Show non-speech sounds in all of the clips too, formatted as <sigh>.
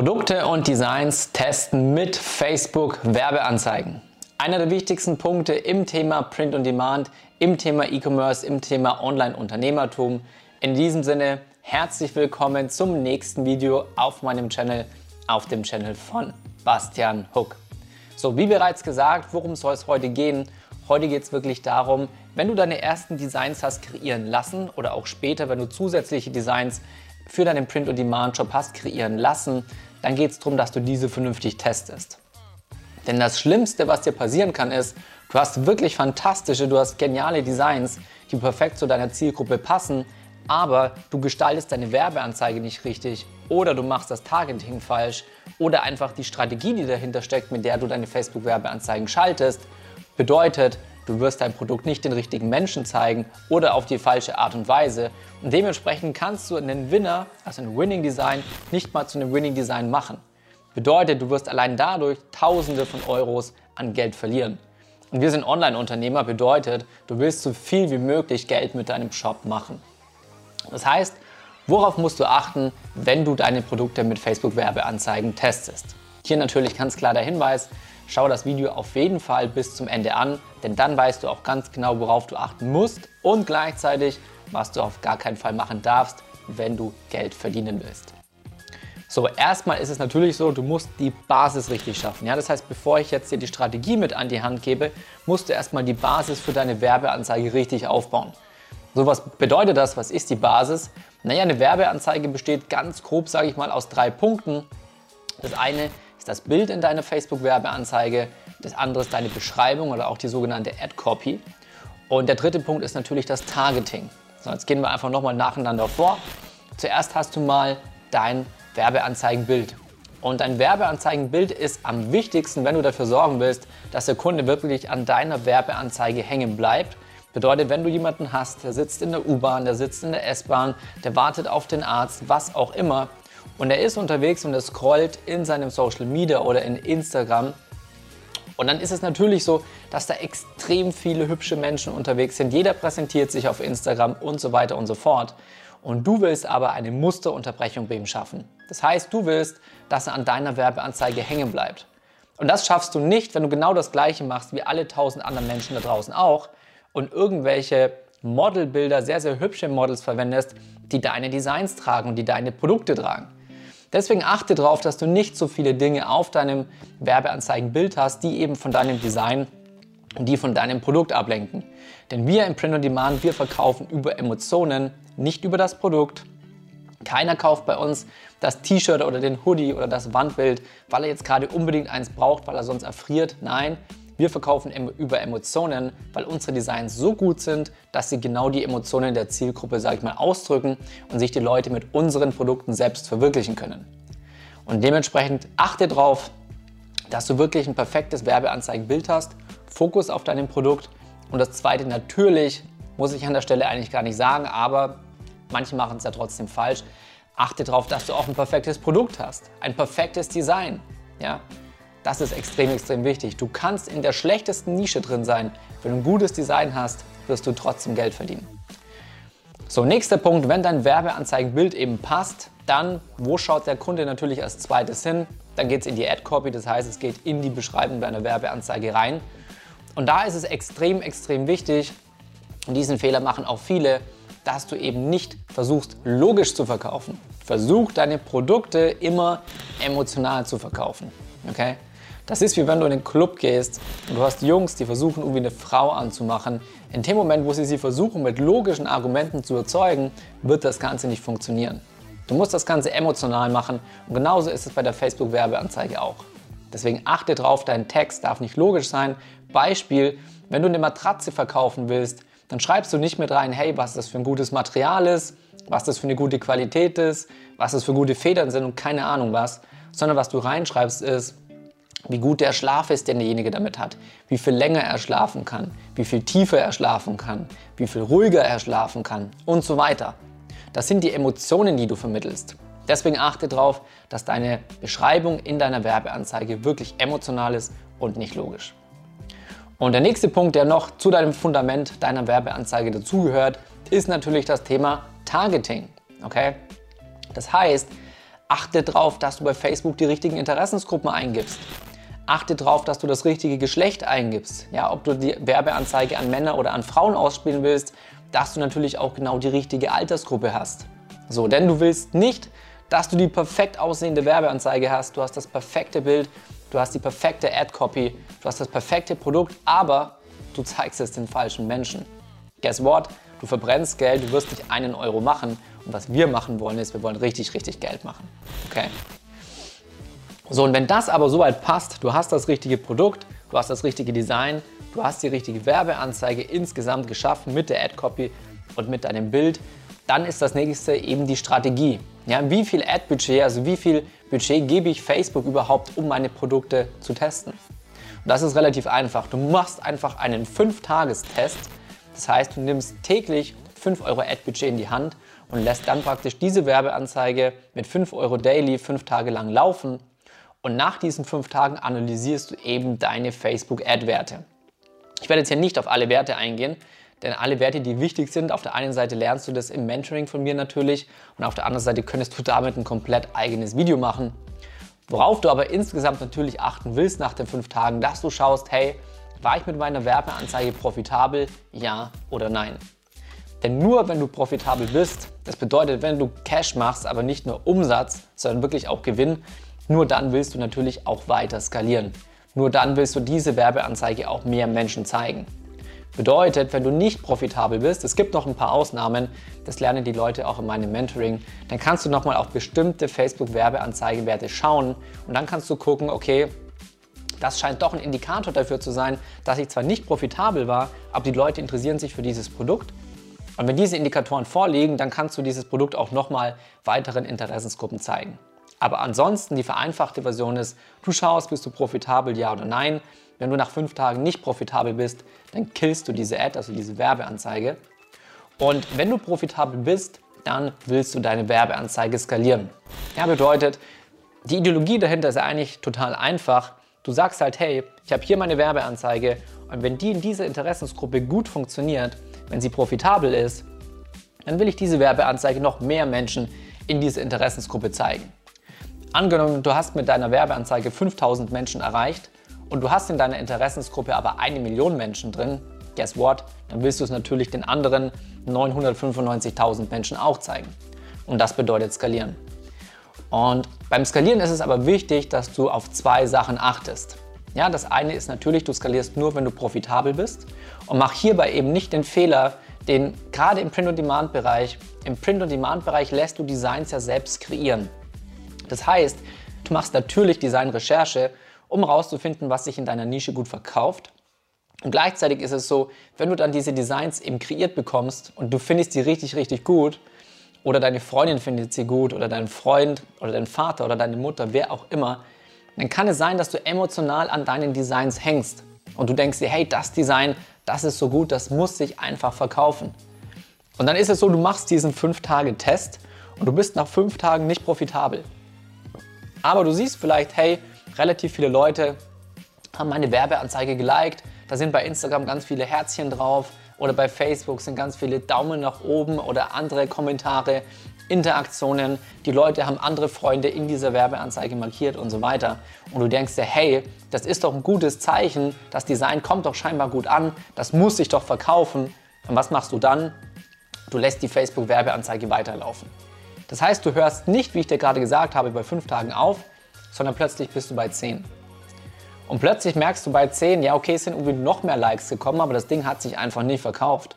Produkte und Designs testen mit Facebook Werbeanzeigen. Einer der wichtigsten Punkte im Thema Print on Demand, im Thema E-Commerce, im Thema Online-Unternehmertum. In diesem Sinne herzlich willkommen zum nächsten Video auf meinem Channel, auf dem Channel von Bastian Hook. So, wie bereits gesagt, worum soll es heute gehen? Heute geht es wirklich darum, wenn du deine ersten Designs hast kreieren lassen oder auch später, wenn du zusätzliche Designs für deinen Print-on-Demand-Shop hast kreieren lassen, dann geht es darum, dass du diese vernünftig testest. Denn das Schlimmste, was dir passieren kann, ist, du hast wirklich fantastische, du hast geniale Designs, die perfekt zu deiner Zielgruppe passen, aber du gestaltest deine Werbeanzeige nicht richtig oder du machst das Targeting falsch oder einfach die Strategie, die dahinter steckt, mit der du deine Facebook-Werbeanzeigen schaltest, bedeutet, du wirst dein Produkt nicht den richtigen Menschen zeigen oder auf die falsche Art und Weise. Und dementsprechend kannst du einen Winner, also ein Winning Design, nicht mal zu einem Winning Design machen. Bedeutet, du wirst allein dadurch Tausende von Euros an Geld verlieren. Und wir sind Online-Unternehmer, bedeutet, du willst so viel wie möglich Geld mit deinem Shop machen. Das heißt, worauf musst du achten, wenn du deine Produkte mit Facebook-Werbeanzeigen testest? Hier natürlich ganz klar der Hinweis, schau das Video auf jeden Fall bis zum Ende an, denn dann weißt du auch ganz genau, worauf du achten musst und gleichzeitig, was du auf gar keinen Fall machen darfst, wenn du Geld verdienen willst. So, erstmal ist es natürlich so, du musst die Basis richtig schaffen. Ja? Das heißt, bevor ich jetzt dir die Strategie mit an die Hand gebe, musst du erstmal die Basis für deine Werbeanzeige richtig aufbauen. So, was bedeutet das? Was ist die Basis? Naja, eine Werbeanzeige besteht ganz grob, sage ich mal, aus drei Punkten. Das eine ist das Bild in deiner Facebook-Werbeanzeige, das andere ist deine Beschreibung oder auch die sogenannte Ad-Copy. Und der dritte Punkt ist natürlich das Targeting. So, jetzt gehen wir einfach nochmal nacheinander vor. Zuerst hast du mal dein Werbeanzeigenbild. Und dein Werbeanzeigenbild ist am wichtigsten, wenn du dafür sorgen willst, dass der Kunde wirklich an deiner Werbeanzeige hängen bleibt Bedeutet, wenn du jemanden hast, der sitzt in der U-Bahn, der sitzt in der S-Bahn, der wartet auf den Arzt, was auch immer, und er ist unterwegs und er scrollt in seinem Social Media oder in Instagram, und dann ist es natürlich so, dass da extrem viele hübsche Menschen unterwegs sind. Jeder präsentiert sich auf Instagram und so weiter und so fort. Und du willst aber eine Musterunterbrechung bei ihm schaffen. Das heißt, du willst, dass er an deiner Werbeanzeige hängen bleibt. Und das schaffst du nicht, wenn du genau das Gleiche machst wie alle tausend anderen Menschen da draußen auch, und irgendwelche Modelbilder, sehr, sehr hübsche Models verwendest, die deine Designs tragen und die deine Produkte tragen. Deswegen achte darauf, dass du nicht so viele Dinge auf deinem Werbeanzeigenbild hast, die eben von deinem Design und die von deinem Produkt ablenken. Denn wir im Print on Demand, wir verkaufen über Emotionen, nicht über das Produkt. Keiner kauft bei uns das T-Shirt oder den Hoodie oder das Wandbild, weil er jetzt gerade unbedingt eins braucht, weil er sonst erfriert. Nein, wir verkaufen über Emotionen, weil unsere Designs so gut sind, dass sie genau die Emotionen der Zielgruppe, sage ich mal, ausdrücken und sich die Leute mit unseren Produkten selbst verwirklichen können. Und dementsprechend achte darauf, dass du wirklich ein perfektes Werbeanzeigenbild hast, Fokus auf deinem Produkt und das zweite natürlich, muss ich an der Stelle eigentlich gar nicht sagen, aber manche machen es ja trotzdem falsch. Achte darauf, dass du auch ein perfektes Produkt hast, ein perfektes Design. Ja? Das ist extrem, extrem wichtig. Du kannst in der schlechtesten Nische drin sein. Wenn du ein gutes Design hast, wirst du trotzdem Geld verdienen. So, nächster Punkt, wenn dein Werbeanzeigenbild eben passt, dann wo schaut der Kunde natürlich als zweites hin? Dann geht es in die Ad-Copy, das heißt, es geht in die Beschreibung deiner Werbeanzeige rein. Und da ist es extrem, extrem wichtig, und diesen Fehler machen auch viele, dass du eben nicht versuchst, logisch zu verkaufen. Versuch deine Produkte immer emotional zu verkaufen. Okay? Das ist wie wenn du in den Club gehst und du hast Jungs, die versuchen, irgendwie eine Frau anzumachen. In dem Moment, wo sie sie versuchen, mit logischen Argumenten zu überzeugen, wird das Ganze nicht funktionieren. Du musst das Ganze emotional machen und genauso ist es bei der Facebook-Werbeanzeige auch. Deswegen achte drauf, dein Text darf nicht logisch sein. Beispiel, wenn du eine Matratze verkaufen willst, dann schreibst du nicht mit rein, hey, was das für ein gutes Material ist, was das für eine gute Qualität ist, was das für gute Federn sind und keine Ahnung was, sondern was du reinschreibst ist, wie gut der Schlaf ist, den derjenige damit hat, wie viel länger er schlafen kann, wie viel tiefer er schlafen kann, wie viel ruhiger er schlafen kann und so weiter. Das sind die Emotionen, die du vermittelst. Deswegen achte darauf, dass deine Beschreibung in deiner Werbeanzeige wirklich emotional ist und nicht logisch. Und der nächste Punkt, der noch zu deinem Fundament deiner Werbeanzeige dazugehört, ist natürlich das Thema Targeting. Okay? Das heißt, Achte darauf, dass du bei Facebook die richtigen Interessensgruppen eingibst. Achte darauf, dass du das richtige Geschlecht eingibst. Ja, ob du die Werbeanzeige an Männer oder an Frauen ausspielen willst, dass du natürlich auch genau die richtige Altersgruppe hast. So, denn du willst nicht, dass du die perfekt aussehende Werbeanzeige hast, du hast das perfekte Bild, du hast die perfekte Ad-Copy, du hast das perfekte Produkt, aber du zeigst es den falschen Menschen. Guess what? Du verbrennst Geld, du wirst nicht einen Euro machen. Und was wir machen wollen, ist, wir wollen richtig, richtig Geld machen. Okay? So, und wenn das aber soweit passt, du hast das richtige Produkt, du hast das richtige Design, du hast die richtige Werbeanzeige insgesamt geschaffen mit der Ad-Copy und mit deinem Bild, dann ist das nächste eben die Strategie. Ja, wie viel Ad-Budget, also wie viel Budget gebe ich Facebook überhaupt, um meine Produkte zu testen? Und das ist relativ einfach. Du machst einfach einen 5-Tages-Test. Das heißt, du nimmst täglich 5 Euro Ad-Budget in die Hand und lässt dann praktisch diese Werbeanzeige mit 5 Euro daily 5 Tage lang laufen. Und nach diesen 5 Tagen analysierst du eben deine Facebook-Ad-Werte. Ich werde jetzt hier nicht auf alle Werte eingehen, denn alle Werte, die wichtig sind, auf der einen Seite lernst du das im Mentoring von mir natürlich und auf der anderen Seite könntest du damit ein komplett eigenes Video machen. Worauf du aber insgesamt natürlich achten willst nach den fünf Tagen, dass du schaust, hey, war ich mit meiner Werbeanzeige profitabel? Ja oder nein? Denn nur wenn du profitabel bist, das bedeutet, wenn du Cash machst, aber nicht nur Umsatz, sondern wirklich auch Gewinn, nur dann willst du natürlich auch weiter skalieren. Nur dann willst du diese Werbeanzeige auch mehr Menschen zeigen. Bedeutet, wenn du nicht profitabel bist, es gibt noch ein paar Ausnahmen, das lernen die Leute auch in meinem Mentoring, dann kannst du nochmal auf bestimmte Facebook-Werbeanzeigenwerte schauen und dann kannst du gucken, okay, das scheint doch ein Indikator dafür zu sein, dass ich zwar nicht profitabel war, aber die Leute interessieren sich für dieses Produkt. Und wenn diese Indikatoren vorliegen, dann kannst du dieses Produkt auch nochmal weiteren Interessensgruppen zeigen. Aber ansonsten die vereinfachte Version ist, du schaust, bist du profitabel, ja oder nein. Wenn du nach fünf Tagen nicht profitabel bist, dann killst du diese Ad, also diese Werbeanzeige. Und wenn du profitabel bist, dann willst du deine Werbeanzeige skalieren. Ja, bedeutet, die Ideologie dahinter ist eigentlich total einfach. Du sagst halt, hey, ich habe hier meine Werbeanzeige und wenn die in dieser Interessensgruppe gut funktioniert, wenn sie profitabel ist, dann will ich diese Werbeanzeige noch mehr Menschen in diese Interessensgruppe zeigen. Angenommen, du hast mit deiner Werbeanzeige 5000 Menschen erreicht und du hast in deiner Interessensgruppe aber eine Million Menschen drin, guess what? Dann willst du es natürlich den anderen 995.000 Menschen auch zeigen. Und das bedeutet skalieren. Und beim Skalieren ist es aber wichtig, dass du auf zwei Sachen achtest. Ja, das eine ist natürlich, du skalierst nur, wenn du profitabel bist und mach hierbei eben nicht den Fehler, den gerade im Print-on-Demand-Bereich, im Print-on-Demand-Bereich lässt du Designs ja selbst kreieren. Das heißt, du machst natürlich Designrecherche, um herauszufinden, was sich in deiner Nische gut verkauft. Und gleichzeitig ist es so, wenn du dann diese Designs eben kreiert bekommst und du findest die richtig, richtig gut, oder deine Freundin findet sie gut, oder dein Freund, oder dein Vater, oder deine Mutter, wer auch immer, dann kann es sein, dass du emotional an deinen Designs hängst. Und du denkst dir, hey, das Design, das ist so gut, das muss sich einfach verkaufen. Und dann ist es so, du machst diesen 5-Tage-Test und du bist nach 5 Tagen nicht profitabel. Aber du siehst vielleicht, hey, relativ viele Leute haben meine Werbeanzeige geliked. Da sind bei Instagram ganz viele Herzchen drauf oder bei Facebook sind ganz viele Daumen nach oben oder andere Kommentare, Interaktionen. Die Leute haben andere Freunde in dieser Werbeanzeige markiert und so weiter. Und du denkst dir, hey, das ist doch ein gutes Zeichen. Das Design kommt doch scheinbar gut an. Das muss sich doch verkaufen. Und was machst du dann? Du lässt die Facebook-Werbeanzeige weiterlaufen. Das heißt, du hörst nicht, wie ich dir gerade gesagt habe, bei fünf Tagen auf, sondern plötzlich bist du bei 10. Und plötzlich merkst du bei 10, ja, okay, es sind irgendwie noch mehr Likes gekommen, aber das Ding hat sich einfach nicht verkauft.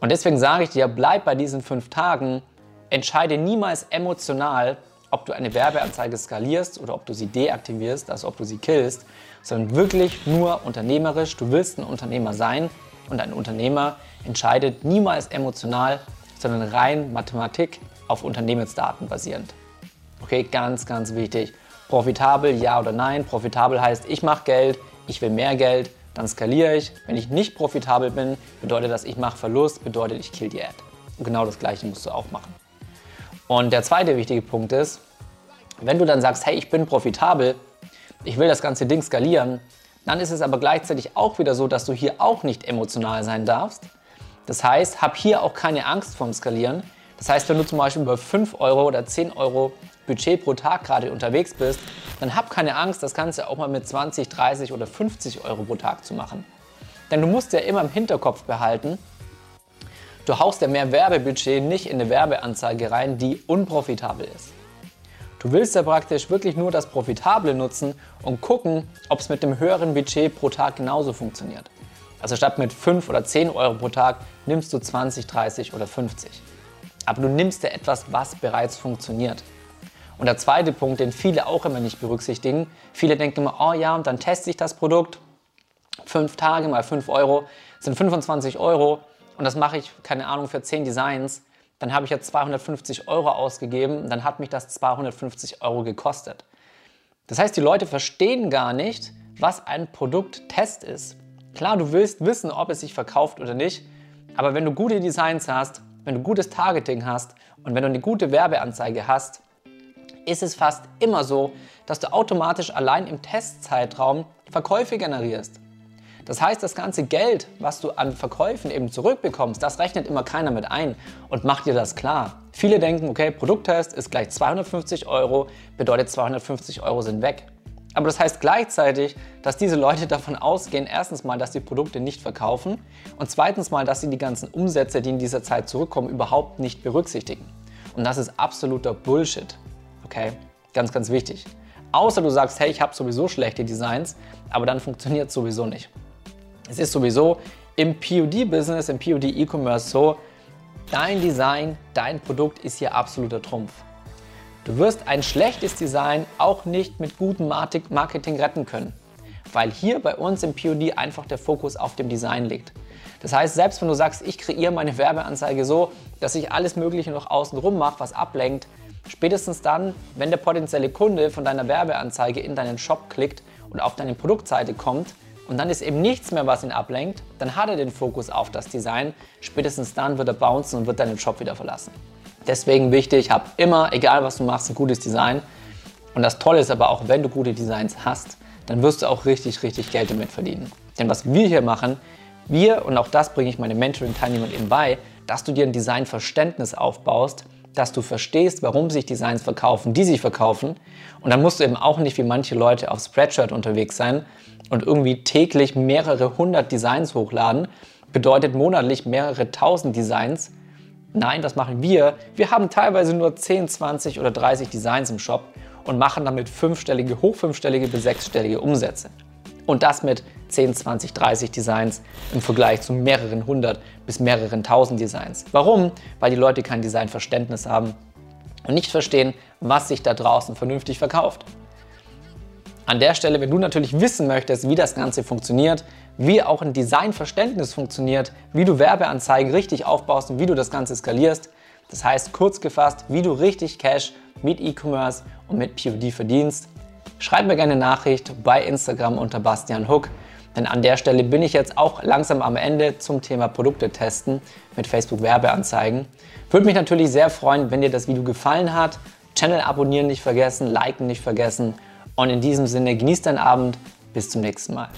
Und deswegen sage ich dir, bleib bei diesen fünf Tagen, entscheide niemals emotional, ob du eine Werbeanzeige skalierst oder ob du sie deaktivierst, also ob du sie killst, sondern wirklich nur unternehmerisch. Du willst ein Unternehmer sein und ein Unternehmer entscheidet niemals emotional, sondern rein Mathematik auf Unternehmensdaten basierend. Okay, ganz, ganz wichtig. Profitabel, ja oder nein. Profitabel heißt, ich mache Geld, ich will mehr Geld, dann skaliere ich. Wenn ich nicht profitabel bin, bedeutet das, ich mache Verlust, bedeutet, ich kill die Ad. Und genau das Gleiche musst du auch machen. Und der zweite wichtige Punkt ist, wenn du dann sagst, hey, ich bin profitabel, ich will das ganze Ding skalieren, dann ist es aber gleichzeitig auch wieder so, dass du hier auch nicht emotional sein darfst. Das heißt, hab hier auch keine Angst vorm Skalieren, das heißt, wenn du zum Beispiel über 5 Euro oder 10 Euro Budget pro Tag gerade unterwegs bist, dann hab keine Angst, das Ganze auch mal mit 20, 30 oder 50 Euro pro Tag zu machen. Denn du musst ja immer im Hinterkopf behalten, du haust ja mehr Werbebudget nicht in eine Werbeanzeige rein, die unprofitabel ist. Du willst ja praktisch wirklich nur das Profitable nutzen und gucken, ob es mit dem höheren Budget pro Tag genauso funktioniert. Also statt mit 5 oder 10 Euro pro Tag nimmst du 20, 30 oder 50. Aber du nimmst ja etwas, was bereits funktioniert. Und der zweite Punkt, den viele auch immer nicht berücksichtigen, viele denken immer, oh ja, und dann teste ich das Produkt, 5 Tage mal 5 Euro sind 25 Euro und das mache ich, keine Ahnung, für 10 Designs dann habe ich jetzt 250 Euro ausgegeben, dann hat mich das 250 Euro gekostet. Das heißt, die Leute verstehen gar nicht, was ein Produkttest ist. Klar, du willst wissen, ob es sich verkauft oder nicht, aber wenn du gute Designs hast, wenn du gutes Targeting hast und wenn du eine gute Werbeanzeige hast, ist es fast immer so, dass du automatisch allein im Testzeitraum Verkäufe generierst. Das heißt, das ganze Geld, was du an Verkäufen eben zurückbekommst, das rechnet immer keiner mit ein und macht dir das klar. Viele denken, okay, Produkttest ist gleich 250 Euro, bedeutet 250 Euro sind weg. Aber das heißt gleichzeitig, dass diese Leute <laughs> davon ausgehen, erstens mal, dass die Produkte nicht verkaufen und zweitens mal, dass sie die ganzen Umsätze, die in dieser Zeit zurückkommen, überhaupt nicht berücksichtigen. Und das ist absoluter Bullshit. Okay? Ganz, ganz wichtig. Außer du sagst, hey, ich habe sowieso schlechte Designs, aber dann funktioniert es sowieso nicht. Es ist sowieso im POD-Business, im POD-E-Commerce so, dein Design, dein Produkt ist hier absoluter Trumpf. Du wirst ein schlechtes Design auch nicht mit gutem Marketing retten können, weil hier bei uns im POD einfach der Fokus auf dem Design liegt. Das heißt, selbst wenn du sagst, ich kreiere meine Werbeanzeige so, dass ich alles Mögliche noch außenrum mache, was ablenkt, spätestens dann, wenn der potenzielle Kunde von deiner Werbeanzeige in deinen Shop klickt und auf deine Produktseite kommt, und dann ist eben nichts mehr, was ihn ablenkt, dann hat er den Fokus auf das Design. Spätestens dann wird er bouncen und wird deinen Shop wieder verlassen. Deswegen wichtig, hab immer, egal was du machst, ein gutes Design. Und das Tolle ist aber auch, wenn du gute Designs hast, dann wirst du auch richtig, richtig Geld damit verdienen. Denn was wir hier machen, wir, und auch das bringe ich meine Mentoring-Teilnehmern eben bei, dass du dir ein Designverständnis aufbaust, dass du verstehst, warum sich Designs verkaufen, die sich verkaufen. Und dann musst du eben auch nicht wie manche Leute auf Spreadshirt unterwegs sein und irgendwie täglich mehrere hundert Designs hochladen. Bedeutet monatlich mehrere tausend Designs. Nein, das machen wir. Wir haben teilweise nur 10, 20 oder 30 Designs im Shop und machen damit fünfstellige, hochfünfstellige bis sechsstellige Umsätze. Und das mit 10, 20, 30 Designs im Vergleich zu mehreren hundert bis mehreren tausend Designs. Warum? Weil die Leute kein Designverständnis haben und nicht verstehen, was sich da draußen vernünftig verkauft. An der Stelle, wenn du natürlich wissen möchtest, wie das Ganze funktioniert, wie auch ein Designverständnis funktioniert, wie du Werbeanzeigen richtig aufbaust und wie du das Ganze skalierst, das heißt kurz gefasst, wie du richtig Cash mit E-Commerce und mit POD verdienst, schreib mir gerne eine Nachricht bei Instagram unter Bastian Hook. Denn an der Stelle bin ich jetzt auch langsam am Ende zum Thema Produkte testen mit Facebook Werbeanzeigen. Würde mich natürlich sehr freuen, wenn dir das Video gefallen hat. Channel abonnieren nicht vergessen, liken nicht vergessen. Und in diesem Sinne genießt deinen Abend. Bis zum nächsten Mal.